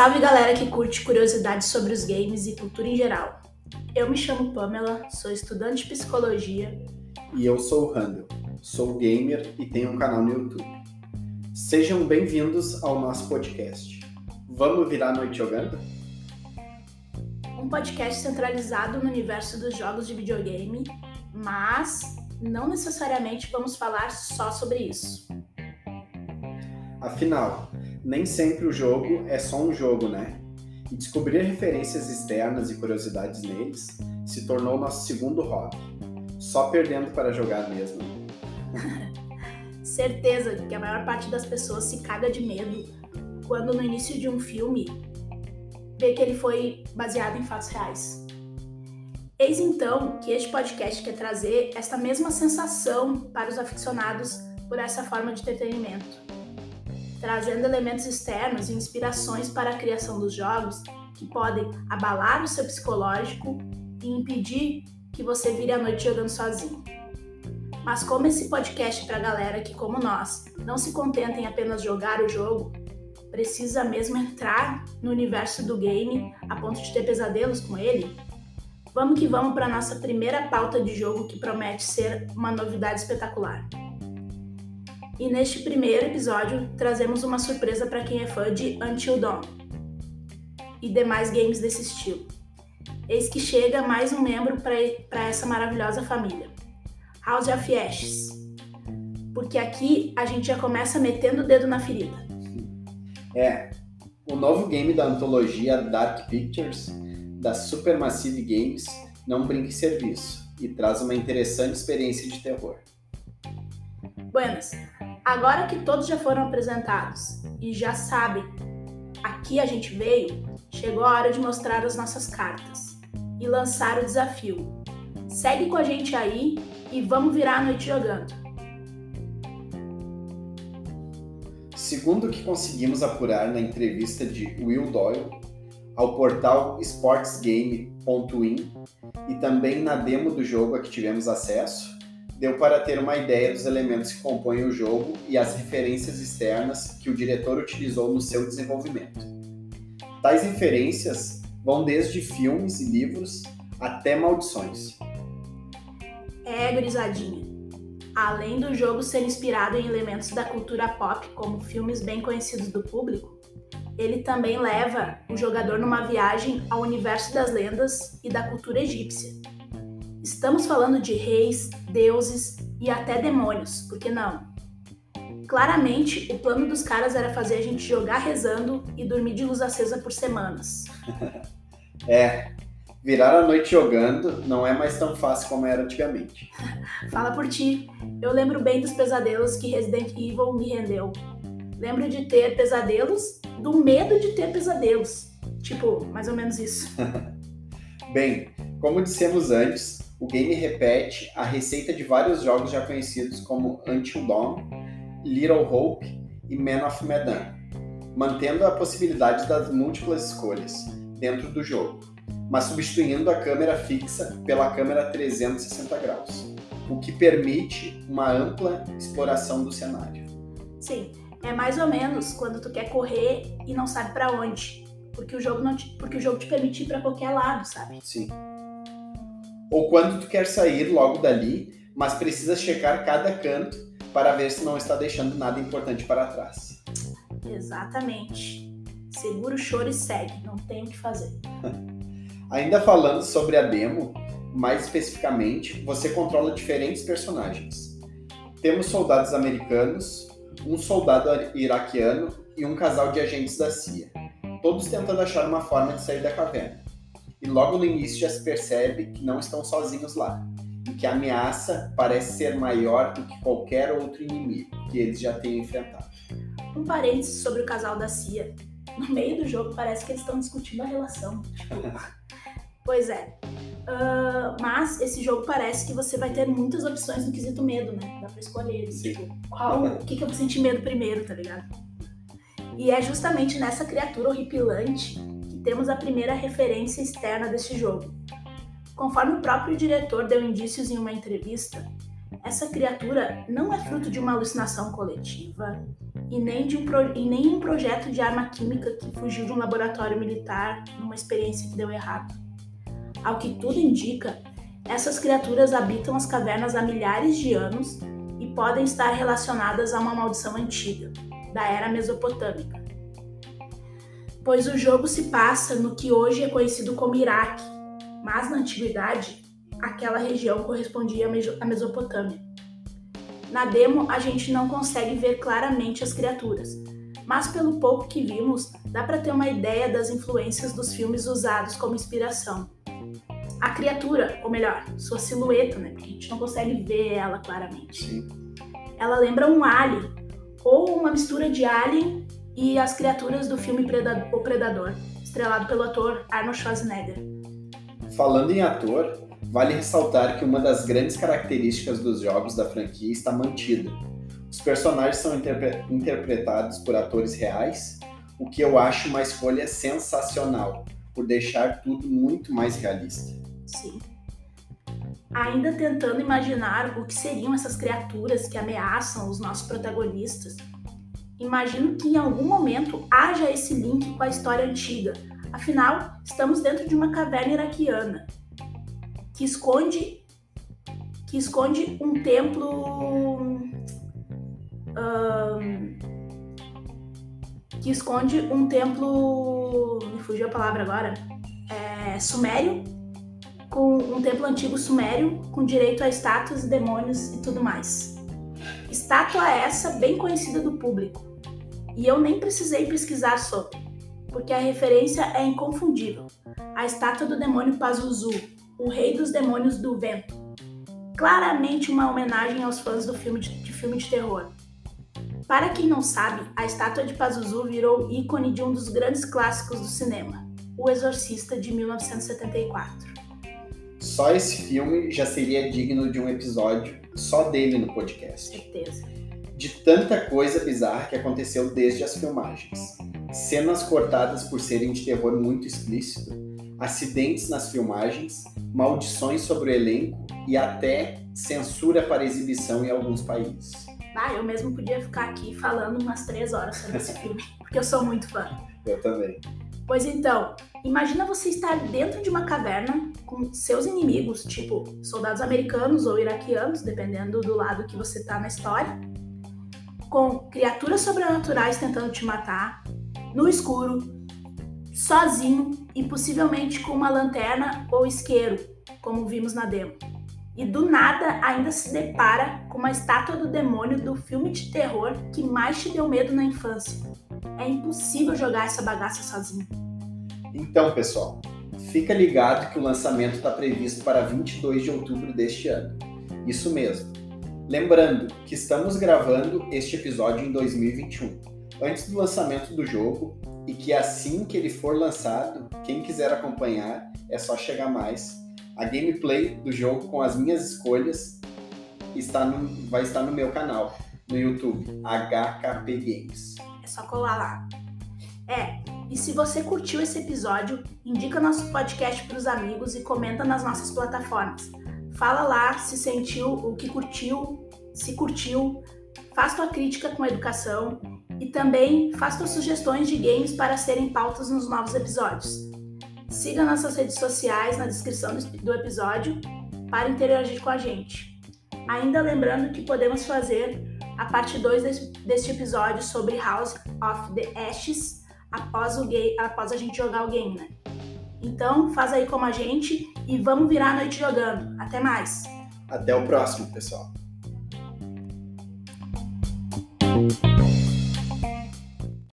Salve galera que curte curiosidades sobre os games e cultura em geral. Eu me chamo Pamela, sou estudante de psicologia. E eu sou o Randall, sou gamer e tenho um canal no YouTube. Sejam bem-vindos ao nosso podcast. Vamos virar a noite jogando? Um podcast centralizado no universo dos jogos de videogame, mas não necessariamente vamos falar só sobre isso. Afinal, nem sempre o jogo é só um jogo, né? E descobrir referências externas e curiosidades neles se tornou nosso segundo hobby. Só perdendo para jogar mesmo. Certeza que a maior parte das pessoas se caga de medo quando no início de um filme vê que ele foi baseado em fatos reais. Eis então que este podcast quer trazer esta mesma sensação para os aficionados por essa forma de entretenimento trazendo elementos externos e inspirações para a criação dos jogos que podem abalar o seu psicológico e impedir que você vire a noite jogando sozinho. Mas como esse podcast é para galera que, como nós, não se contenta em apenas jogar o jogo, precisa mesmo entrar no universo do game a ponto de ter pesadelos com ele, vamos que vamos para nossa primeira pauta de jogo que promete ser uma novidade espetacular. E neste primeiro episódio trazemos uma surpresa para quem é fã de Until Dawn e demais games desse estilo. Eis que chega mais um membro para essa maravilhosa família, House of Ashes. Porque aqui a gente já começa metendo o dedo na ferida. É, o novo game da antologia Dark Pictures, da Supermassive Games, não brinca em serviço e traz uma interessante experiência de terror. Buenas, Agora que todos já foram apresentados e já sabem aqui a gente veio, chegou a hora de mostrar as nossas cartas e lançar o desafio. Segue com a gente aí e vamos virar a noite jogando. Segundo o que conseguimos apurar na entrevista de Will Doyle ao portal sportsgame.in e também na demo do jogo a que tivemos acesso, deu para ter uma ideia dos elementos que compõem o jogo e as referências externas que o diretor utilizou no seu desenvolvimento. Tais referências vão desde filmes e livros até maldições. É, gurizadinha. Além do jogo ser inspirado em elementos da cultura pop, como filmes bem conhecidos do público, ele também leva o jogador numa viagem ao universo das lendas e da cultura egípcia. Estamos falando de reis, deuses e até demônios, por que não? Claramente, o plano dos caras era fazer a gente jogar rezando e dormir de luz acesa por semanas. é, virar a noite jogando não é mais tão fácil como era antigamente. Fala por ti. Eu lembro bem dos pesadelos que Resident Evil me rendeu. Lembro de ter pesadelos, do medo de ter pesadelos. Tipo, mais ou menos isso. bem, como dissemos antes, o game repete a receita de vários jogos já conhecidos como Until Dawn, Little Hope e Man of Medan, mantendo a possibilidade das múltiplas escolhas dentro do jogo, mas substituindo a câmera fixa pela câmera 360 graus, o que permite uma ampla exploração do cenário. Sim, é mais ou menos quando tu quer correr e não sabe para onde, porque o jogo não te, porque o jogo te permite ir para qualquer lado, sabe? Sim ou quando tu quer sair logo dali, mas precisa checar cada canto para ver se não está deixando nada importante para trás. Exatamente. Segura o choro e segue, não tem o que fazer. Ainda falando sobre a demo, mais especificamente, você controla diferentes personagens. Temos soldados americanos, um soldado iraquiano e um casal de agentes da CIA, todos tentando achar uma forma de sair da caverna e logo no início já se percebe que não estão sozinhos lá e que a ameaça parece ser maior do que qualquer outro inimigo que eles já tenham enfrentado. Um parênteses sobre o casal da Cia. No meio do jogo parece que eles estão discutindo a relação. Tipo, pois é. Uh, mas esse jogo parece que você vai ter muitas opções no quesito medo, né? Dá pra escolher. Sim. Tipo, qual, o que, que eu vou sentir medo primeiro, tá ligado? E é justamente nessa criatura horripilante temos a primeira referência externa deste jogo. Conforme o próprio diretor deu indícios em uma entrevista, essa criatura não é fruto de uma alucinação coletiva e nem de um pro... e nem um projeto de arma química que fugiu de um laboratório militar numa experiência que deu errado. Ao que tudo indica, essas criaturas habitam as cavernas há milhares de anos e podem estar relacionadas a uma maldição antiga, da era mesopotâmica. Pois o jogo se passa no que hoje é conhecido como Iraque, mas na antiguidade aquela região correspondia à Mesopotâmia. Na demo, a gente não consegue ver claramente as criaturas, mas pelo pouco que vimos, dá para ter uma ideia das influências dos filmes usados como inspiração. A criatura, ou melhor, sua silhueta, né? Porque a gente não consegue ver ela claramente. Ela lembra um alien, ou uma mistura de alien e as criaturas do filme O Predador, estrelado pelo ator Arnold Schwarzenegger. Falando em ator, Vale ressaltar que uma das grandes características dos jogos da franquia está mantida. Os personagens são interpre interpretados por atores reais, o que eu acho uma escolha sensacional, por deixar tudo muito mais realista. Sim. Ainda tentando imaginar o que seriam essas criaturas que ameaçam os nossos protagonistas, imagino que em algum momento haja esse link com a história antiga. Afinal, estamos dentro de uma caverna iraquiana que esconde que esconde um templo um, que esconde um templo me fugiu a palavra agora é, sumério com um templo antigo sumério com direito a estátuas, demônios e tudo mais. Estátua essa bem conhecida do público e eu nem precisei pesquisar sobre, porque a referência é inconfundível. A estátua do demônio Pazuzu, o Rei dos Demônios do Vento. Claramente uma homenagem aos fãs do filme de, de filme de terror. Para quem não sabe, a estátua de Pazuzu virou ícone de um dos grandes clássicos do cinema, O Exorcista de 1974. Só esse filme já seria digno de um episódio só dele no podcast. Certeza. De tanta coisa bizarra que aconteceu desde as filmagens. Cenas cortadas por serem de terror muito explícito, acidentes nas filmagens, maldições sobre o elenco e até censura para exibição em alguns países. Ah, eu mesmo podia ficar aqui falando umas três horas sobre esse filme, porque eu sou muito fã. Eu também. Pois então, imagina você estar dentro de uma caverna com seus inimigos, tipo soldados americanos ou iraquianos, dependendo do lado que você tá na história, com criaturas sobrenaturais tentando te matar, no escuro, sozinho e possivelmente com uma lanterna ou isqueiro, como vimos na demo. E do nada ainda se depara com uma estátua do demônio do filme de terror que mais te deu medo na infância. É impossível jogar essa bagaça sozinho. Então, pessoal, fica ligado que o lançamento está previsto para 22 de outubro deste ano. Isso mesmo. Lembrando que estamos gravando este episódio em 2021, antes do lançamento do jogo e que assim que ele for lançado, quem quiser acompanhar é só chegar mais. A gameplay do jogo com as minhas escolhas está no, vai estar no meu canal no YouTube, HKP Games. É só colar lá. É, e se você curtiu esse episódio, indica nosso podcast para os amigos e comenta nas nossas plataformas. Fala lá se sentiu, o que curtiu, se curtiu, faz tua crítica com educação e também faça sugestões de games para serem pautas nos novos episódios. Siga nossas redes sociais na descrição do episódio para interagir com a gente. Ainda lembrando que podemos fazer a parte 2 deste episódio sobre House of the Ashes após, o game, após a gente jogar o game, né? Então, faz aí como a gente e vamos virar a noite jogando. Até mais! Até o próximo, pessoal!